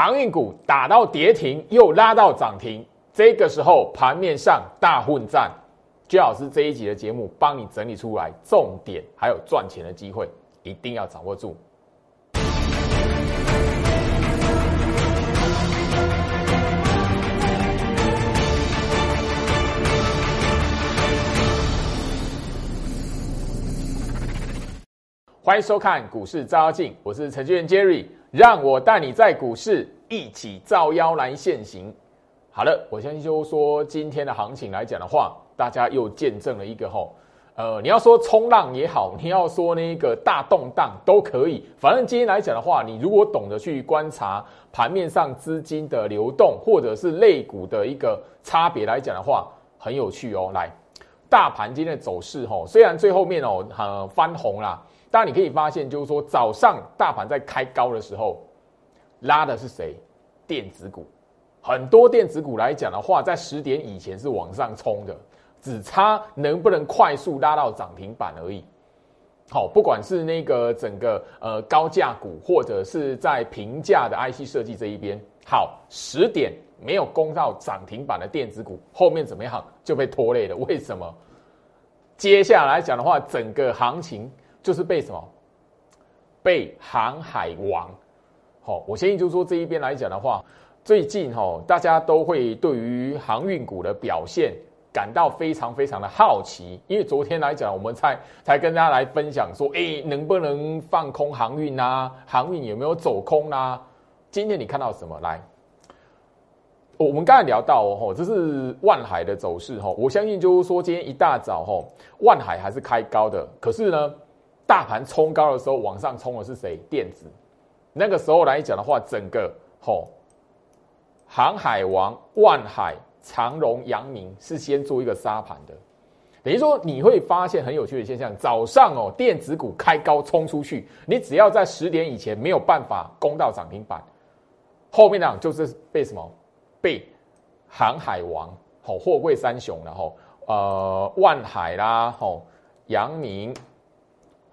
航运股打到跌停，又拉到涨停，这个时候盘面上大混战。居老师这一集的节目帮你整理出来重点，还有赚钱的机会，一定要掌握住。欢迎收看股市照妖镜，我是程序员 Jerry，让我带你在股市一起照妖来现行。好了，我先就说今天的行情来讲的话，大家又见证了一个吼，呃，你要说冲浪也好，你要说那个大动荡都可以，反正今天来讲的话，你如果懂得去观察盘面上资金的流动，或者是类股的一个差别来讲的话，很有趣哦。来，大盘今天的走势吼，虽然最后面哦，呃，翻红啦。当，你可以发现，就是说早上大盘在开高的时候，拉的是谁？电子股，很多电子股来讲的话，在十点以前是往上冲的，只差能不能快速拉到涨停板而已。好，不管是那个整个呃高价股，或者是在平价的 IC 设计这一边，好，十点没有攻到涨停板的电子股，后面怎么样就被拖累了？为什么？接下来讲的话，整个行情。就是被什么？被航海王，好，我相信就是说这一边来讲的话，最近哈，大家都会对于航运股的表现感到非常非常的好奇，因为昨天来讲，我们才才跟大家来分享说，哎，能不能放空航运啊？航运有没有走空啊？今天你看到什么？来，我们刚才聊到哦，这是万海的走势哈，我相信就是说今天一大早哈，万海还是开高的，可是呢？大盘冲高的时候，往上冲的是谁？电子。那个时候来讲的话，整个吼，航海王、万海、长荣、阳明是先做一个沙盘的。等于说，你会发现很有趣的现象：早上哦，电子股开高冲出去，你只要在十点以前没有办法攻到涨停板，后面呢就是被什么？被航海王、吼货柜三雄，然后呃万海啦，吼阳明。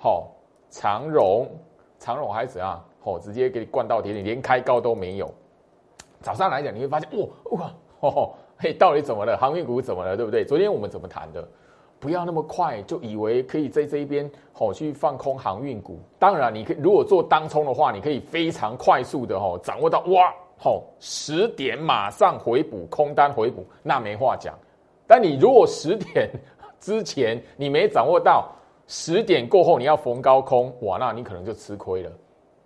好，长荣，长荣还是怎样？哦，直接给你灌到跌停，连开高都没有。早上来讲，你会发现，哇哇，哦，嘿，到底怎么了？航运股怎么了？对不对？昨天我们怎么谈的？不要那么快就以为可以在这一边好去放空航运股。当然，你可以如果做当冲的话，你可以非常快速的哦掌握到哇，好十点马上回补空单回补，那没话讲。但你如果十点之前你没掌握到。十点过后你要逢高空，哇，那你可能就吃亏了。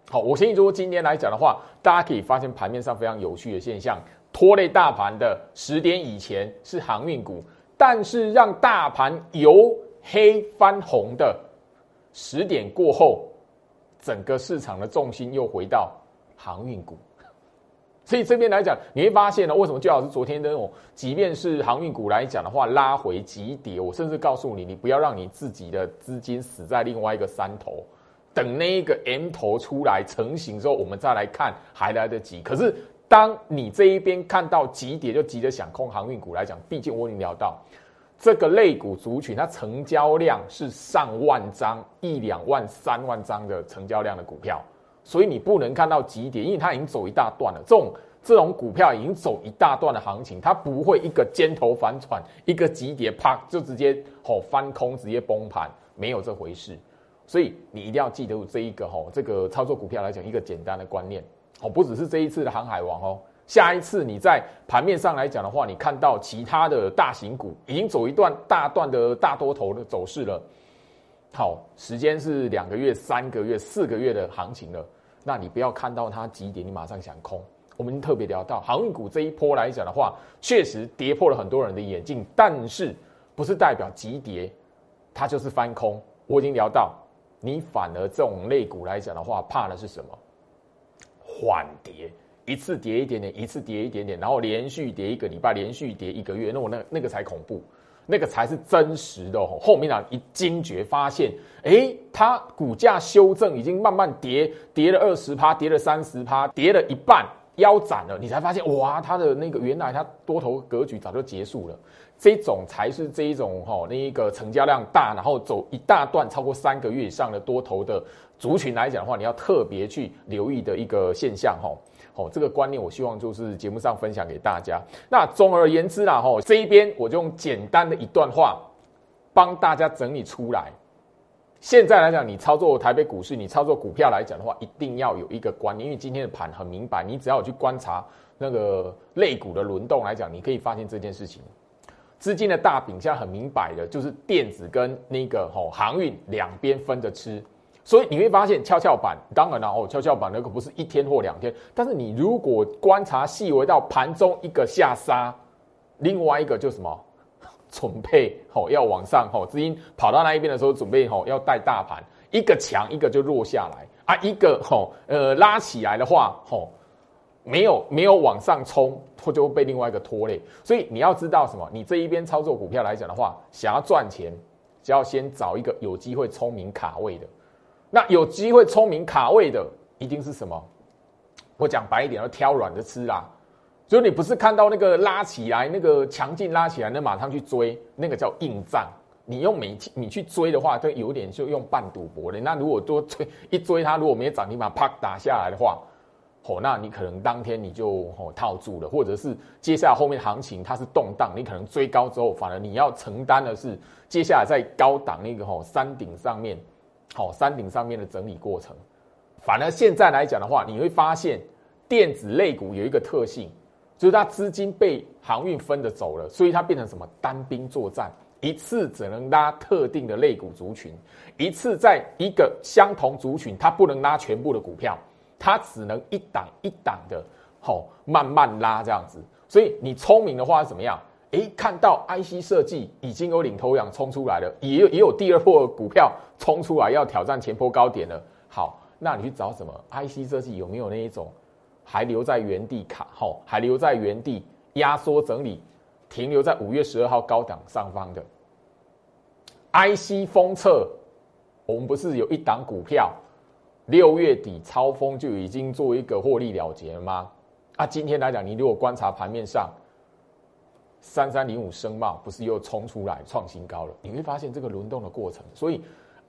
好，我相信如果今天来讲的话，大家可以发现盘面上非常有趣的现象，拖累大盘的十点以前是航运股，但是让大盘由黑翻红的十点过后，整个市场的重心又回到航运股。所以这边来讲，你会发现呢，为什么最好是昨天那种，即便是航运股来讲的话，拉回急跌，我甚至告诉你，你不要让你自己的资金死在另外一个山头，等那一个 M 头出来成型之后，我们再来看还来得及。可是当你这一边看到急跌就急着想空航运股来讲，毕竟我已经聊到这个类股族群，它成交量是上万张、一两万、三万张的成交量的股票。所以你不能看到急跌，因为它已经走一大段了。这种这种股票已经走一大段的行情，它不会一个尖头反转，一个急跌啪就直接吼翻空，直接崩盘，没有这回事。所以你一定要记得这一个吼，这个操作股票来讲一个简单的观念哦，不只是这一次的航海王哦，下一次你在盘面上来讲的话，你看到其他的大型股已经走一段大段的大多头的走势了，好，时间是两个月、三个月、四个月的行情了。那你不要看到它几点，你马上想空。我们特别聊到航运股这一波来讲的话，确实跌破了很多人的眼镜，但是不是代表急跌，它就是翻空。我已经聊到，你反而这种类股来讲的话，怕的是什么？缓跌，一次跌一点点，一次跌一点点，然后连续跌一个礼拜，连续跌一个月，那我那那个才恐怖。那个才是真实的哦。后面呢一惊觉发现，哎，它股价修正已经慢慢跌，跌了二十趴，跌了三十趴，跌了一半，腰斩了。你才发现，哇，它的那个原来它多头格局早就结束了。这种才是这一种哈，那一个成交量大，然后走一大段超过三个月以上的多头的族群来讲的话，你要特别去留意的一个现象哈。哦这个观念我希望就是节目上分享给大家。那总而言之啦，吼，这一边我就用简单的一段话帮大家整理出来。现在来讲，你操作台北股市，你操作股票来讲的话，一定要有一个观念，因为今天的盘很明白，你只要去观察那个类股的轮动来讲，你可以发现这件事情。资金的大饼现在很明摆的，就是电子跟那个吼航运两边分着吃，所以你会发现跷跷板，当然了哦，跷跷板那个不是一天或两天，但是你如果观察细微到盘中一个下杀，另外一个就什么？准备哦要往上哦，资金跑到那一边的时候，准备哦要带大盘，一个强一个就弱下来啊，一个吼呃拉起来的话吼，没有没有往上冲，它就会被另外一个拖累。所以你要知道什么？你这一边操作股票来讲的话，想要赚钱，就要先找一个有机会聪明卡位的。那有机会聪明卡位的，一定是什么？我讲白一点，要挑软的吃啦。所以你不是看到那个拉起来，那个强劲拉起来，那马上去追，那个叫硬仗。你用每你去追的话，就有点就用半赌博的。那如果多追一追它，如果没涨停板啪打下来的话，哦，那你可能当天你就哦套住了，或者是接下来后面行情它是动荡，你可能追高之后，反而你要承担的是接下来在高档那个吼山顶上面，好山顶上面的整理过程。反而现在来讲的话，你会发现电子类股有一个特性。就是它资金被航运分的走了，所以它变成什么单兵作战，一次只能拉特定的类股族群，一次在一个相同族群，它不能拉全部的股票，它只能一档一档的，吼慢慢拉这样子。所以你聪明的话怎么样？诶，看到 IC 设计已经有领头羊冲出来了，也有也有第二波股票冲出来要挑战前波高点了。好，那你去找什么 IC 设计有没有那一种？还留在原地卡后，还留在原地压缩整理，停留在五月十二号高档上方的 IC 封测，我们不是有一档股票六月底超峰就已经做一个获利了结了吗？啊，今天来讲，你如果观察盘面上三三零五声茂不是又冲出来创新高了？你会发现这个轮动的过程，所以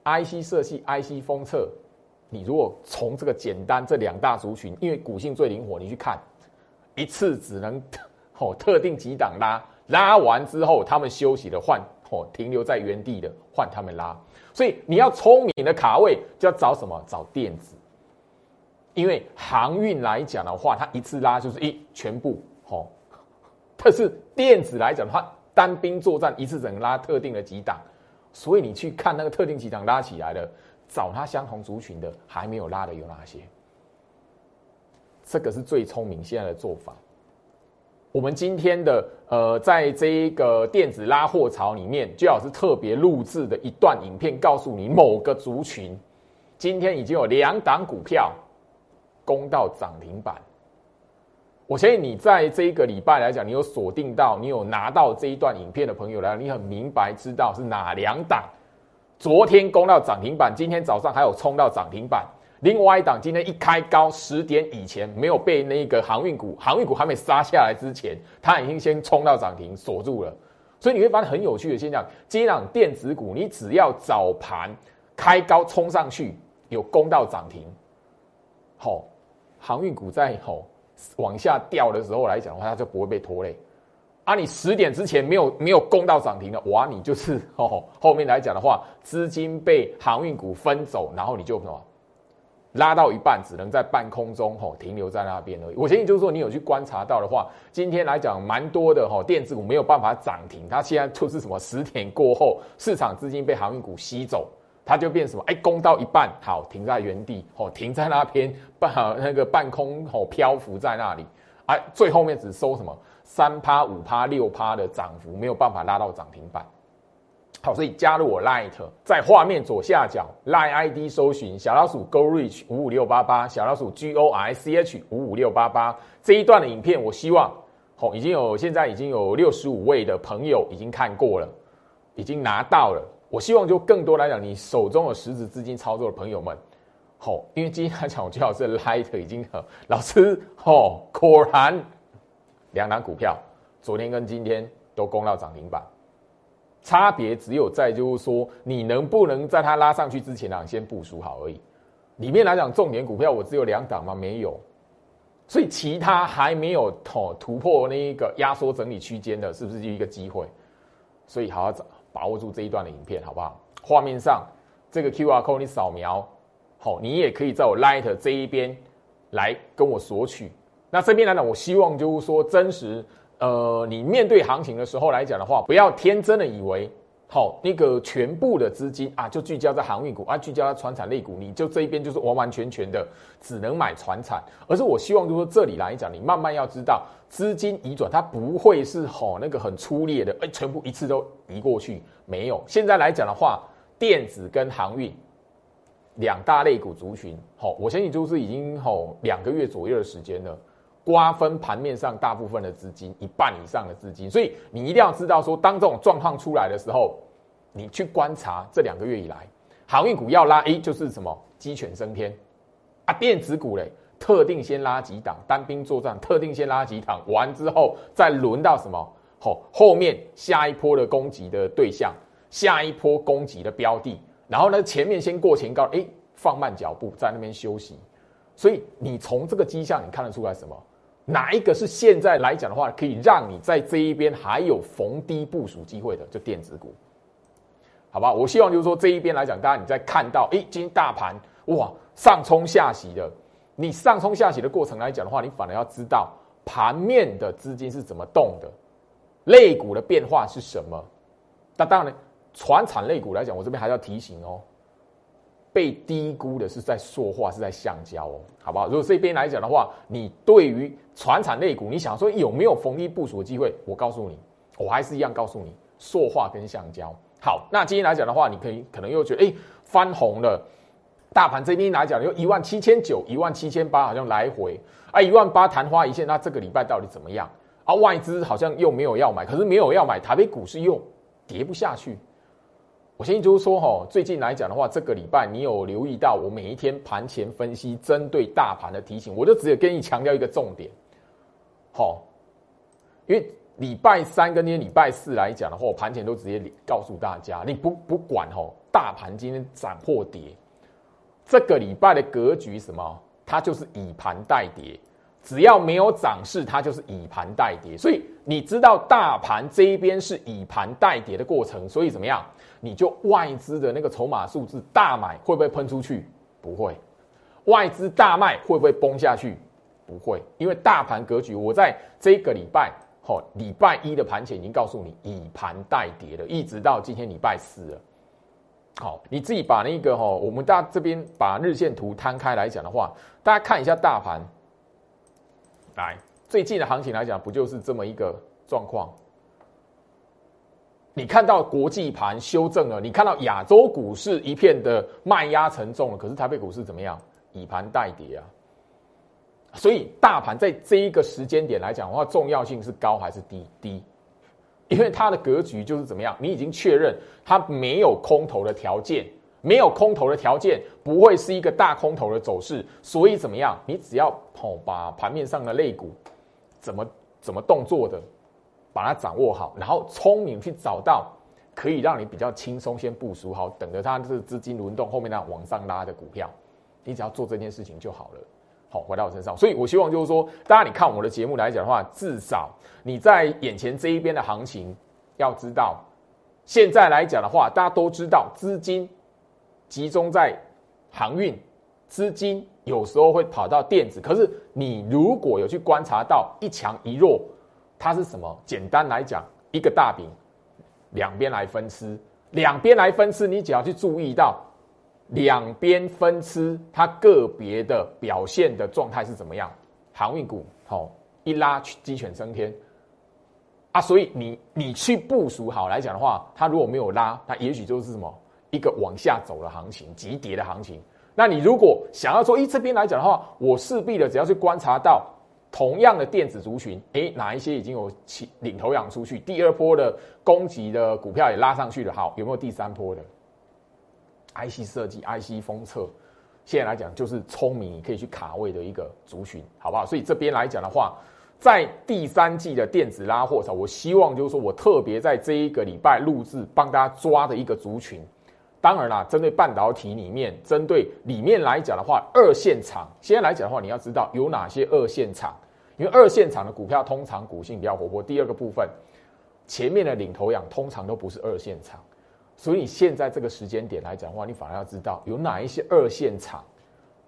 IC 设计、IC 封测。你如果从这个简单这两大族群，因为股性最灵活，你去看一次只能 哦特定几档拉，拉完之后他们休息了换哦停留在原地的换他们拉，所以你要聪明的卡位就要找什么？找电子，因为航运来讲的话，它一次拉就是一全部哦，但是电子来讲的话，单兵作战一次只能拉特定的几档，所以你去看那个特定几档拉起来了。找它相同族群的还没有拉的有哪些？这个是最聪明现在的做法。我们今天的呃，在这一个电子拉货潮里面，最好是特别录制的一段影片，告诉你某个族群今天已经有两档股票攻到涨停板。我相信你在这一个礼拜来讲，你有锁定到，你有拿到这一段影片的朋友来，你很明白知道是哪两档。昨天攻到涨停板，今天早上还有冲到涨停板。另外一档今天一开高，十点以前没有被那个航运股，航运股还没杀下来之前，它已经先冲到涨停锁住了。所以你会发现很有趣的现象：，这档电子股，你只要早盘开高冲上去，有攻到涨停，好，航运股在吼往下掉的时候来讲的话，它就不会被拖累。啊，你十点之前没有没有攻到涨停的，哇，你就是哦，后面来讲的话，资金被航运股分走，然后你就什么拉到一半，只能在半空中吼停留在那边而已。我相信就是说，你有去观察到的话，今天来讲蛮多的哈，电子股没有办法涨停，它现在就是什么十点过后，市场资金被航运股吸走，它就变什么？哎，攻到一半，好停在原地，哦，停在那边半 那个半空哦漂浮在那里，哎，最后面只收什么？三趴、五趴、六趴的涨幅没有办法拉到涨停板。好，所以加入我 Light，在画面左下角 Light ID 搜寻小老鼠 Go Reach 五五六八八，小老鼠 G O R C H 五五六八八这一段的影片，我希望好已经有现在已经有六十五位的朋友已经看过了，已经拿到了。我希望就更多来讲，你手中有实质资金操作的朋友们，好，因为今天来讲，我最好是 Light 已经老师哦，果然。两档股票，昨天跟今天都攻到涨停板，差别只有在就是说，你能不能在它拉上去之前啊，先部署好而已。里面来讲，重点股票我只有两档吗？没有，所以其他还没有突突破那一个压缩整理区间的，是不是就一个机会？所以好好找把握住这一段的影片，好不好？画面上这个 Q R code 你扫描，好，你也可以在我 Light 这一边来跟我索取。那这边来讲，我希望就是说真实，呃，你面对行情的时候来讲的话，不要天真的以为。好，那个全部的资金啊，就聚焦在航运股啊，聚焦在船产类股，你就这一边就是完完全全的只能买船产。而是我希望，就是说这里来讲，你慢慢要知道，资金移转它不会是吼那个很粗略的，哎，全部一次都移过去，没有。现在来讲的话，电子跟航运两大类股族群，好，我相信就是已经吼两个月左右的时间了。瓜分盘面上大部分的资金，一半以上的资金，所以你一定要知道说，当这种状况出来的时候，你去观察这两个月以来，航运股要拉，哎，就是什么鸡犬升天。啊，电子股嘞，特定先拉几档，单兵作战，特定先拉几档，完之后再轮到什么？后后面下一波的攻击的对象，下一波攻击的标的，然后呢前面先过前高，哎，放慢脚步在那边休息，所以你从这个迹象你看得出来什么？哪一个是现在来讲的话，可以让你在这一边还有逢低部署机会的？就电子股，好吧？我希望就是说这一边来讲，大家你在看到，哎，今天大盘哇上冲下洗的，你上冲下洗的过程来讲的话，你反而要知道盘面的资金是怎么动的，类股的变化是什么。那当然，船产类股来讲，我这边还要提醒哦。被低估的是在塑化，是在橡胶哦，好不好？如果这边来讲的话，你对于船产类股，你想说有没有逢低部署的机会？我告诉你，我还是一样告诉你，塑化跟橡胶。好，那今天来讲的话，你可以可能又觉得，哎，翻红了。大盘这边来讲，有一万七千九、一万七千八，好像来回啊，一万八昙花一现。那这个礼拜到底怎么样？啊，外资好像又没有要买，可是没有要买，台北股市又跌不下去。我先就是说哈，最近来讲的话，这个礼拜你有留意到我每一天盘前分析针对大盘的提醒，我就只有跟你强调一个重点，好，因为礼拜三跟今天礼拜四来讲的话，我盘前都直接告诉大家，你不不管哈，大盘今天涨或跌，这个礼拜的格局什么，它就是以盘代跌。只要没有涨势，它就是以盘代跌。所以你知道大盘这一边是以盘代跌的过程，所以怎么样？你就外资的那个筹码数字大买会不会喷出去？不会。外资大卖会不会崩下去？不会。因为大盘格局，我在这个礼拜，好礼拜一的盘前已经告诉你以盘代跌了，一直到今天礼拜四了。好，你自己把那个哈，我们大这边把日线图摊开来讲的话，大家看一下大盘。来，最近的行情来讲，不就是这么一个状况？你看到国际盘修正了，你看到亚洲股市一片的卖压沉重了，可是台北股市怎么样？以盘代跌啊！所以大盘在这一个时间点来讲的话，重要性是高还是低？低，因为它的格局就是怎么样？你已经确认它没有空头的条件。没有空头的条件，不会是一个大空头的走势，所以怎么样？你只要哦把盘面上的类股怎么怎么动作的，把它掌握好，然后聪明去找到可以让你比较轻松先部署好，等着它这资金轮动后面那往上拉的股票，你只要做这件事情就好了。好，回到我身上，所以我希望就是说，大家你看我的节目来讲的话，至少你在眼前这一边的行情，要知道，现在来讲的话，大家都知道资金。集中在航运资金，有时候会跑到电子。可是你如果有去观察到一强一弱，它是什么？简单来讲，一个大饼，两边来分吃，两边来分吃。你只要去注意到两边分吃，它个别的表现的状态是怎么样？航运股好一拉去，鸡犬升天啊！所以你你去部署好来讲的话，它如果没有拉，它也许就是什么？一个往下走的行情，急跌的行情。那你如果想要说，诶，这边来讲的话，我势必的只要去观察到同样的电子族群，诶，哪一些已经有起领头羊出去，第二波的攻击的股票也拉上去了，好，有没有第三波的？IC 设计、IC 封测，现在来讲就是聪明，可以去卡位的一个族群，好不好？所以这边来讲的话，在第三季的电子拉货上，我希望就是说我特别在这一个礼拜录制，帮大家抓的一个族群。当然啦，针对半导体里面，针对里面来讲的话，二线厂现在来讲的话，你要知道有哪些二线厂，因为二线厂的股票通常股性比较活泼。第二个部分，前面的领头羊通常都不是二线厂，所以现在这个时间点来讲的话，你反而要知道有哪一些二线厂，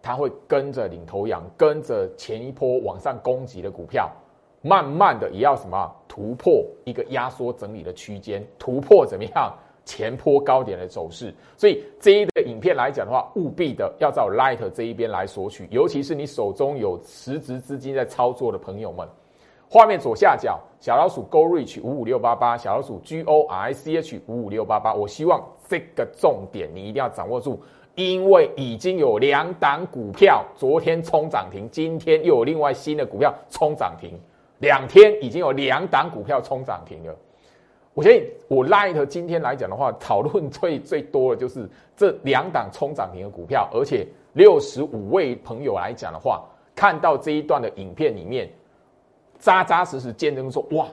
它会跟着领头羊，跟着前一波往上攻击的股票，慢慢的也要什么突破一个压缩整理的区间，突破怎么样？前坡高点的走势，所以这一个影片来讲的话，务必的要在 Light 这一边来索取，尤其是你手中有实质资金在操作的朋友们。画面左下角小老鼠 Go Reach 五五六八八，小老鼠 G O R C H 五五六八八。我希望这个重点你一定要掌握住，因为已经有两档股票昨天冲涨停，今天又有另外新的股票冲涨停，两天已经有两档股票冲涨停了。我相信我 Light 今天来讲的话，讨论最最多的就是这两档冲涨停的股票，而且六十五位朋友来讲的话，看到这一段的影片里面，扎扎实实见证说，哇，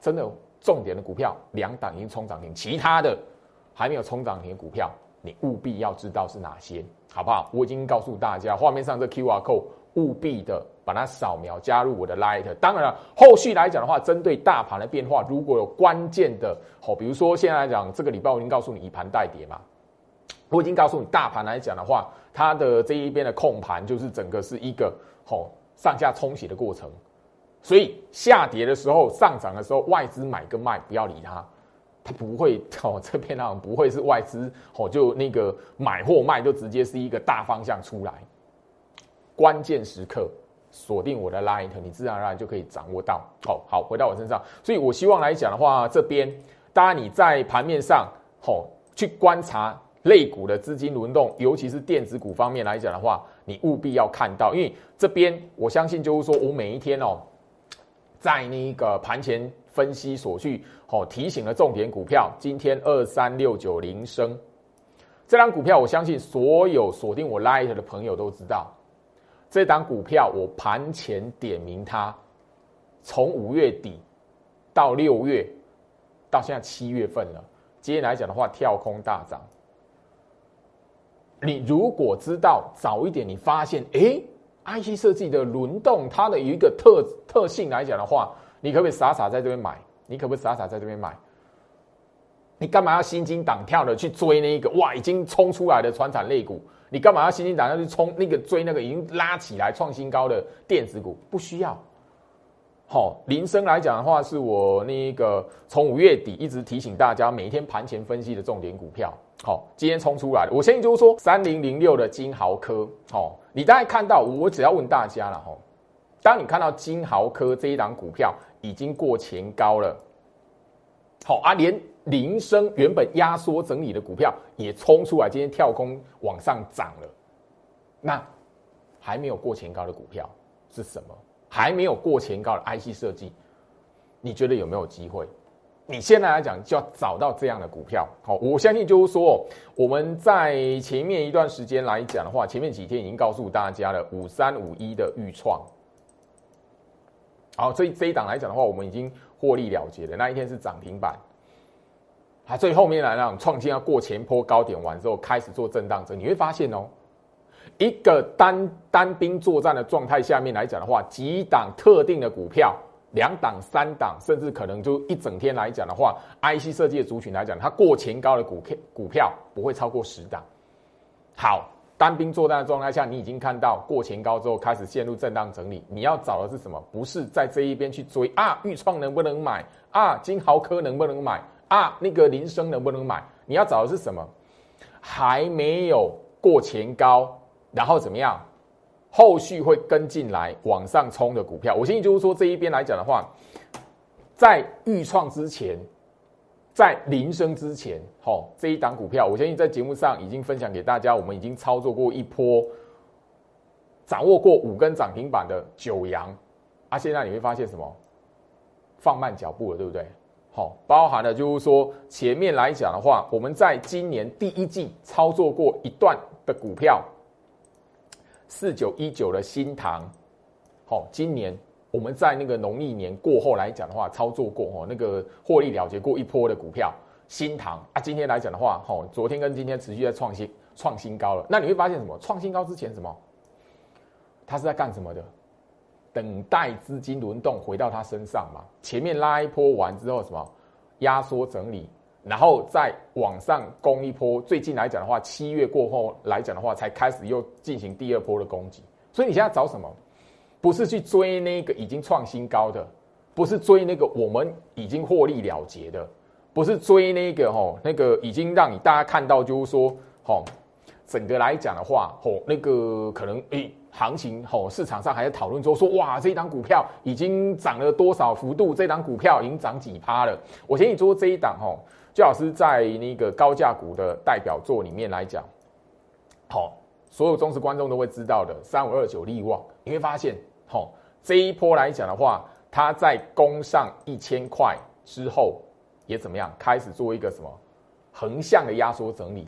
真的重点的股票两档已经冲涨停，其他的还没有冲涨停的股票，你务必要知道是哪些，好不好？我已经告诉大家，画面上这 QR code 务必的。把它扫描加入我的 Light，当然了，后续来讲的话，针对大盘的变化，如果有关键的，好，比如说现在来讲，这个礼拜我已经告诉你以盘代跌嘛，我已经告诉你大盘来讲的话，它的这一边的控盘就是整个是一个好上下冲洗的过程，所以下跌的时候、上涨的时候，外资买跟卖不要理它，它不会哦，这边呢不会是外资哦，就那个买或卖就直接是一个大方向出来，关键时刻。锁定我的 Light，你自然而然就可以掌握到。哦，好，回到我身上，所以我希望来讲的话，这边当然你在盘面上，吼，去观察类股的资金轮动，尤其是电子股方面来讲的话，你务必要看到，因为这边我相信就是说我每一天哦，在那个盘前分析所去，哦提醒了重点股票，今天二三六九零升这张股票，我相信所有锁定我 Light 的朋友都知道。这档股票，我盘前点名它，从五月底到六月，到现在七月份了。今天来讲的话，跳空大涨。你如果知道早一点，你发现哎，IC 设计的轮动，它的一个特特性来讲的话，你可不可以傻傻在这边买？你可不可以傻傻在这边买？你干嘛要心惊胆跳的去追那一个哇，已经冲出来的传产类股？你干嘛要心惊胆跳去冲那个追那个已经拉起来创新高的电子股？不需要。好，林生来讲的话，是我那个从五月底一直提醒大家，每天盘前分析的重点股票。好，今天冲出来了。我相信就是说，三零零六的金豪科。好，你大概看到，我只要问大家了哈。当你看到金豪科这一档股票已经过前高了，好啊，连。铃声原本压缩整理的股票也冲出来，今天跳空往上涨了。那还没有过前高的股票是什么？还没有过前高的 IC 设计，你觉得有没有机会？你现在来讲就要找到这样的股票。好，我相信就是说，我们在前面一段时间来讲的话，前面几天已经告诉大家了，五三五一的预创。好，这这一档来讲的话，我们已经获利了结了。那一天是涨停板。啊，最后面来让创新要过前坡高点完之后，开始做震荡整，你会发现哦，一个单单兵作战的状态下面来讲的话，几档特定的股票，两档、三档，甚至可能就一整天来讲的话，IC 设计的族群来讲，它过前高的股票股票不会超过十档。好，单兵作战的状态下，你已经看到过前高之后开始陷入震荡整理，你要找的是什么？不是在这一边去追啊，豫创能不能买啊？金豪科能不能买？啊，那个铃声能不能买？你要找的是什么？还没有过前高，然后怎么样？后续会跟进来往上冲的股票。我相信就是说这一边来讲的话，在预创之前，在铃声之前，好这一档股票，我相信在节目上已经分享给大家，我们已经操作过一波，掌握过五根涨停板的九阳，啊，现在你会发现什么？放慢脚步了，对不对？好，包含了就是说，前面来讲的话，我们在今年第一季操作过一段的股票，四九一九的新塘，好，今年我们在那个农历年过后来讲的话，操作过哦，那个获利了结过一波的股票，新塘啊，今天来讲的话，好，昨天跟今天持续在创新创新高了。那你会发现什么？创新高之前什么？它是在干什么的？等待资金轮动回到它身上嘛。前面拉一波完之后，什么？压缩整理，然后再往上攻一波。最近来讲的话，七月过后来讲的话，才开始又进行第二波的攻击。所以你现在找什么？不是去追那个已经创新高的，不是追那个我们已经获利了结的。不是追那个吼，那个已经让你大家看到，就是说，吼，整个来讲的话，吼，那个可能诶，行情吼，市场上还在讨论说说，哇，这一档股票已经涨了多少幅度？这档股票已经涨几趴了？我建议说这一档吼，最好是在那个高价股的代表作里面来讲，好，所有忠实观众都会知道的，三五二九利旺，你会发现，吼，这一波来讲的话，它在攻上一千块之后。也怎么样？开始做一个什么横向的压缩整理？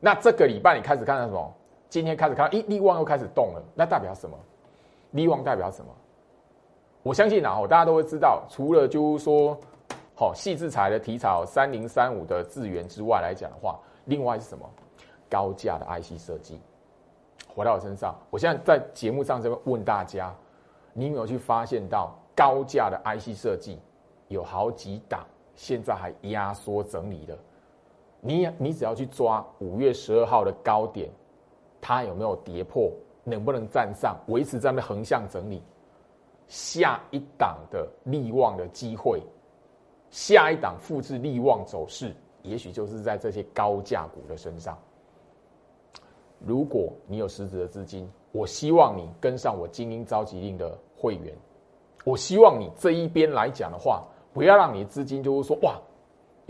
那这个礼拜你开始看到什么？今天开始看到，咦，利旺又开始动了，那代表什么？利旺代表什么？我相信啊，大家都会知道，除了就是说，好细制材的题材三零三五的资源之外来讲的话，另外是什么？高价的 IC 设计。回到我身上，我现在在节目上这边问大家，你有没有去发现到高价的 IC 设计有好几档？现在还压缩整理的，你你只要去抓五月十二号的高点，它有没有跌破，能不能站上，维持这样的横向整理，下一档的利旺的机会，下一档复制利旺走势，也许就是在这些高价股的身上。如果你有实质的资金，我希望你跟上我精英召集令的会员，我希望你这一边来讲的话。不要让你资金就是说哇，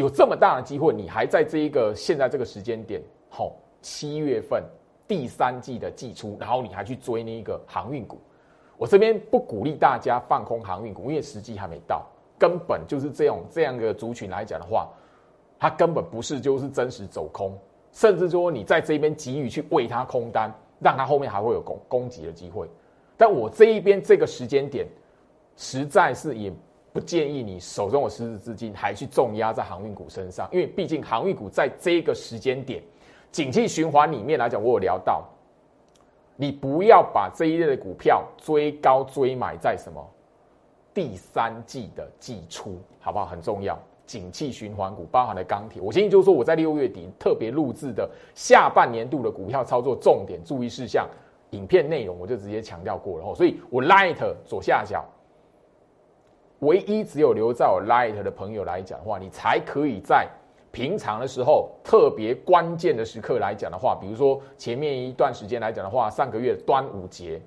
有这么大的机会，你还在这一个现在这个时间点，好，七月份第三季的季初，然后你还去追那一个航运股。我这边不鼓励大家放空航运股，因为时机还没到，根本就是这种这样的族群来讲的话，它根本不是就是真实走空，甚至说你在这边急于去为它空单，让它后面还会有攻攻击的机会。但我这一边这个时间点，实在是也。不建议你手中有实质资金还去重压在航运股身上，因为毕竟航运股在这个时间点，景气循环里面来讲，我有聊到，你不要把这一类的股票追高追买在什么第三季的季初，好不好？很重要，景气循环股包含了钢铁。我建议就是说，我在六月底特别录制的下半年度的股票操作重点注意事项影片内容，我就直接强调过了。所以我 light 左下角。唯一只有留在我 Light 的朋友来讲的话，你才可以在平常的时候特别关键的时刻来讲的话，比如说前面一段时间来讲的话，上个月端午节，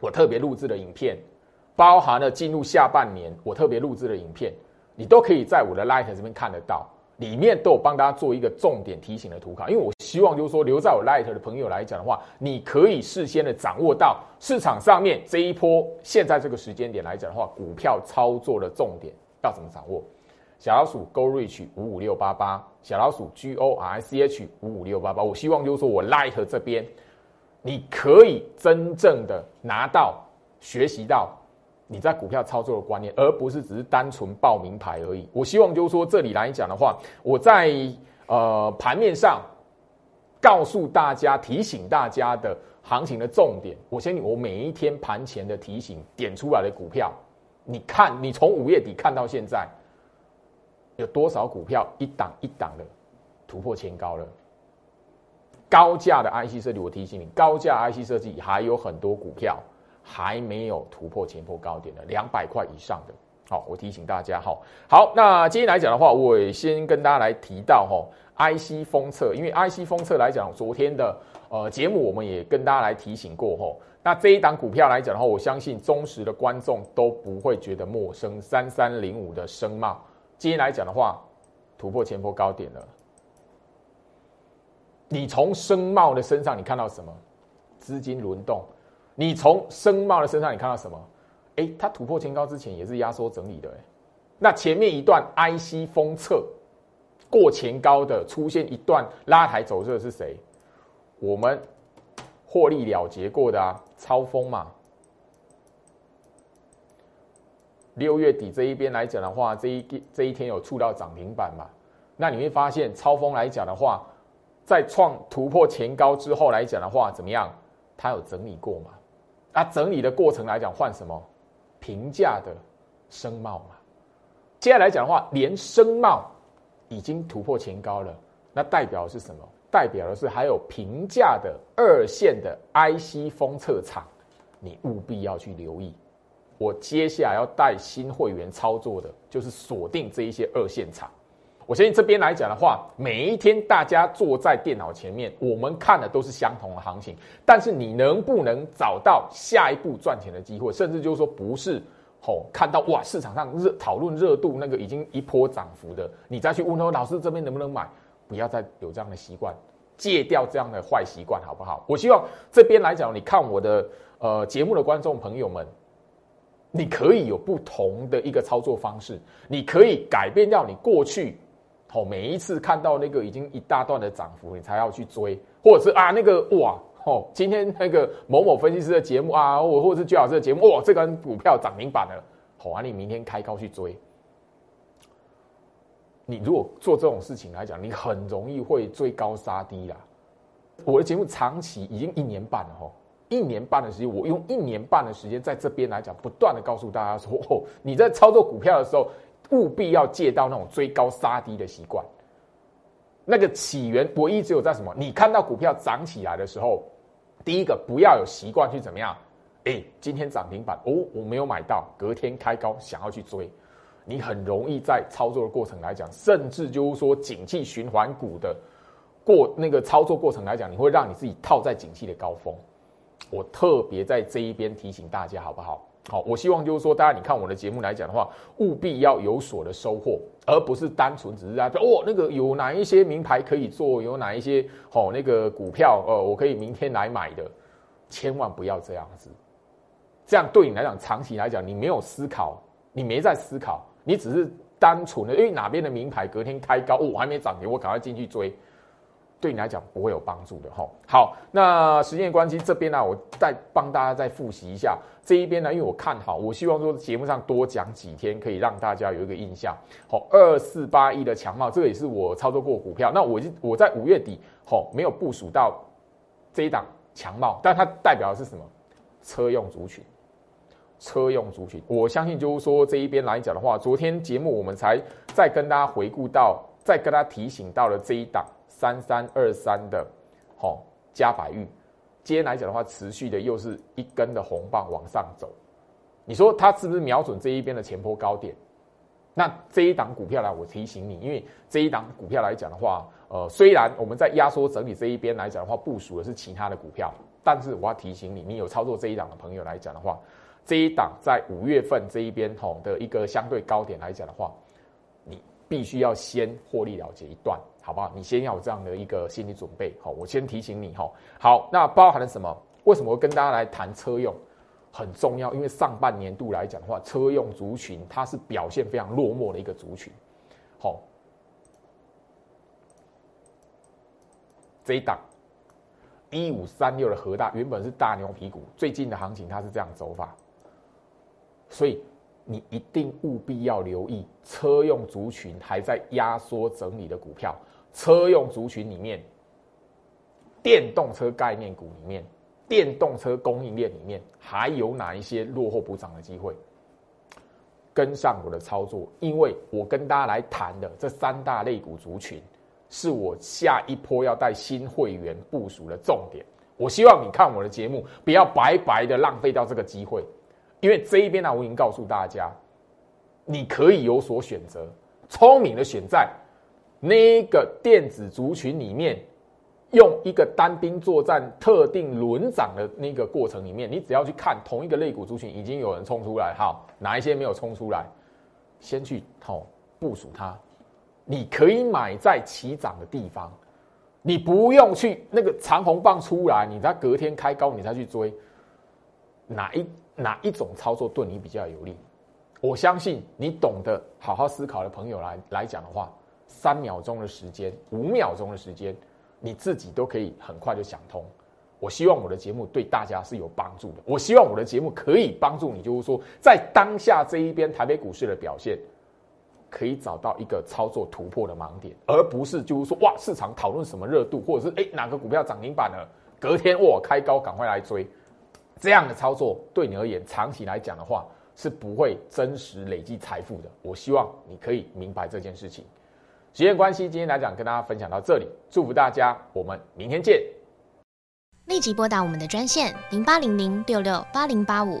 我特别录制的影片，包含了进入下半年我特别录制的影片，你都可以在我的 Light 这边看得到。里面都有帮大家做一个重点提醒的图卡，因为我希望就是说留在我 Light 的朋友来讲的话，你可以事先的掌握到市场上面这一波现在这个时间点来讲的话，股票操作的重点要怎么掌握？小老鼠 Go Reach 五五六八八，小老鼠 G O R C H 五五六八八，我希望就是说我 Light 这边你可以真正的拿到学习到。你在股票操作的观念，而不是只是单纯报名牌而已。我希望就是说，这里来讲的话，我在呃盘面上告诉大家、提醒大家的行情的重点。我相信我每一天盘前的提醒点出来的股票，你看，你从五月底看到现在，有多少股票一档一档的突破前高了？高价的 IC 设计，我提醒你，高价 IC 设计还有很多股票。还没有突破前波高点的两百块以上的，好，我提醒大家哈。好，那今天来讲的话，我也先跟大家来提到哈，IC 封测，因为 IC 封测来讲，昨天的呃节目我们也跟大家来提醒过哈。那这一档股票来讲的话，我相信忠实的观众都不会觉得陌生。三三零五的声貌，今天来讲的话，突破前波高点了。你从声貌的身上，你看到什么？资金轮动。你从声茂的身上，你看到什么？哎，它突破前高之前也是压缩整理的。哎，那前面一段 IC 封测过前高的出现一段拉抬走势的是谁？我们获利了结过的啊，超风嘛。六月底这一边来讲的话，这一这一天有触到涨停板嘛？那你会发现超风来讲的话，在创突破前高之后来讲的话，怎么样？它有整理过嘛？啊，整理的过程来讲，换什么？平价的声貌嘛。接下来讲的话，连声貌已经突破前高了，那代表的是什么？代表的是还有平价的二线的 IC 封测厂，你务必要去留意。我接下来要带新会员操作的，就是锁定这一些二线厂。我相信这边来讲的话，每一天大家坐在电脑前面，我们看的都是相同的行情，但是你能不能找到下一步赚钱的机会，甚至就是说不是吼看到哇市场上热讨论热度那个已经一波涨幅的，你再去问说老师这边能不能买？不要再有这样的习惯，戒掉这样的坏习惯，好不好？我希望这边来讲，你看我的呃节目的观众朋友们，你可以有不同的一个操作方式，你可以改变掉你过去哦每一次看到那个已经一大段的涨幅，你才要去追，或者是啊那个哇哦今天那个某某分析师的节目啊，我或者是居老师的节目哇这个股票涨停板了，好啊你明天开高去追。你如果做这种事情来讲，你很容易会追高杀低啦。我的节目长期已经一年半了哈，一年半的时间，我用一年半的时间在这边来讲，不断的告诉大家说，哦，你在操作股票的时候，务必要戒到那种追高杀低的习惯。那个起源，我一直有在什么？你看到股票涨起来的时候，第一个不要有习惯去怎么样？哎，今天涨停板哦，我没有买到，隔天开高想要去追。你很容易在操作的过程来讲，甚至就是说景气循环股的过那个操作过程来讲，你会让你自己套在景气的高峰。我特别在这一边提醒大家，好不好？好，我希望就是说，大家你看我的节目来讲的话，务必要有所的收获，而不是单纯只是啊哦，那个有哪一些名牌可以做，有哪一些哦那个股票呃，我可以明天来买的，千万不要这样子。这样对你来讲，长期来讲，你没有思考，你没在思考。你只是单纯的，因为哪边的名牌隔天开高，哦，我还没涨停，我赶快进去追，对你来讲不会有帮助的哈。好，那时间关系，这边呢，我再帮大家再复习一下这一边呢，因为我看好，我希望说节目上多讲几天，可以让大家有一个印象。好，二四八一的强茂，这个也是我操作过股票。那我我在五月底，好，没有部署到这一档强茂，但它代表的是什么？车用族群。车用族群，我相信就是说这一边来讲的话，昨天节目我们才再跟大家回顾到，再跟大家提醒到了这一档三三二三的，好加百玉，今天来讲的话，持续的又是一根的红棒往上走，你说它是不是瞄准这一边的前坡高点？那这一档股票来，我提醒你，因为这一档股票来讲的话，呃，虽然我们在压缩整理这一边来讲的话，部署的是其他的股票，但是我要提醒你，你有操作这一档的朋友来讲的话。这一档在五月份这一边吼的一个相对高点来讲的话，必须要先获利了结一段，好不好？你先要有这样的一个心理准备。好，我先提醒你哈。好，那包含了什么？为什么跟大家来谈车用很重要？因为上半年度来讲的话，车用族群它是表现非常落寞的一个族群。好，这一档一五三六的核大原本是大牛皮股，最近的行情它是这样走法。所以你一定务必要留意车用族群还在压缩整理的股票，车用族群里面，电动车概念股里面，电动车供应链里面还有哪一些落后补涨的机会？跟上我的操作，因为我跟大家来谈的这三大类股族群，是我下一波要带新会员部署的重点。我希望你看我的节目，不要白白的浪费掉这个机会。因为这一边呢，我已经告诉大家，你可以有所选择，聪明的选在那个电子族群里面，用一个单兵作战、特定轮涨的那个过程里面，你只要去看同一个类股族群已经有人冲出来，好，哪一些没有冲出来，先去哦部署它，你可以买在起涨的地方，你不用去那个长红棒出来，你在隔天开高你再去追，哪一？哪一种操作对你比较有利？我相信你懂得好好思考的朋友来来讲的话，三秒钟的时间，五秒钟的时间，你自己都可以很快就想通。我希望我的节目对大家是有帮助的。我希望我的节目可以帮助你，就是说在当下这一边台北股市的表现，可以找到一个操作突破的盲点，而不是就是说哇市场讨论什么热度，或者是哎哪个股票涨停板了，隔天哇开高赶快来追，这样的操作对你而言长期来讲的话是不会真实累积财富的。我希望你可以明白这件事情。时间关系，今天来讲跟大家分享到这里，祝福大家，我们明天见。立即拨打我们的专线零八零零六六八零八五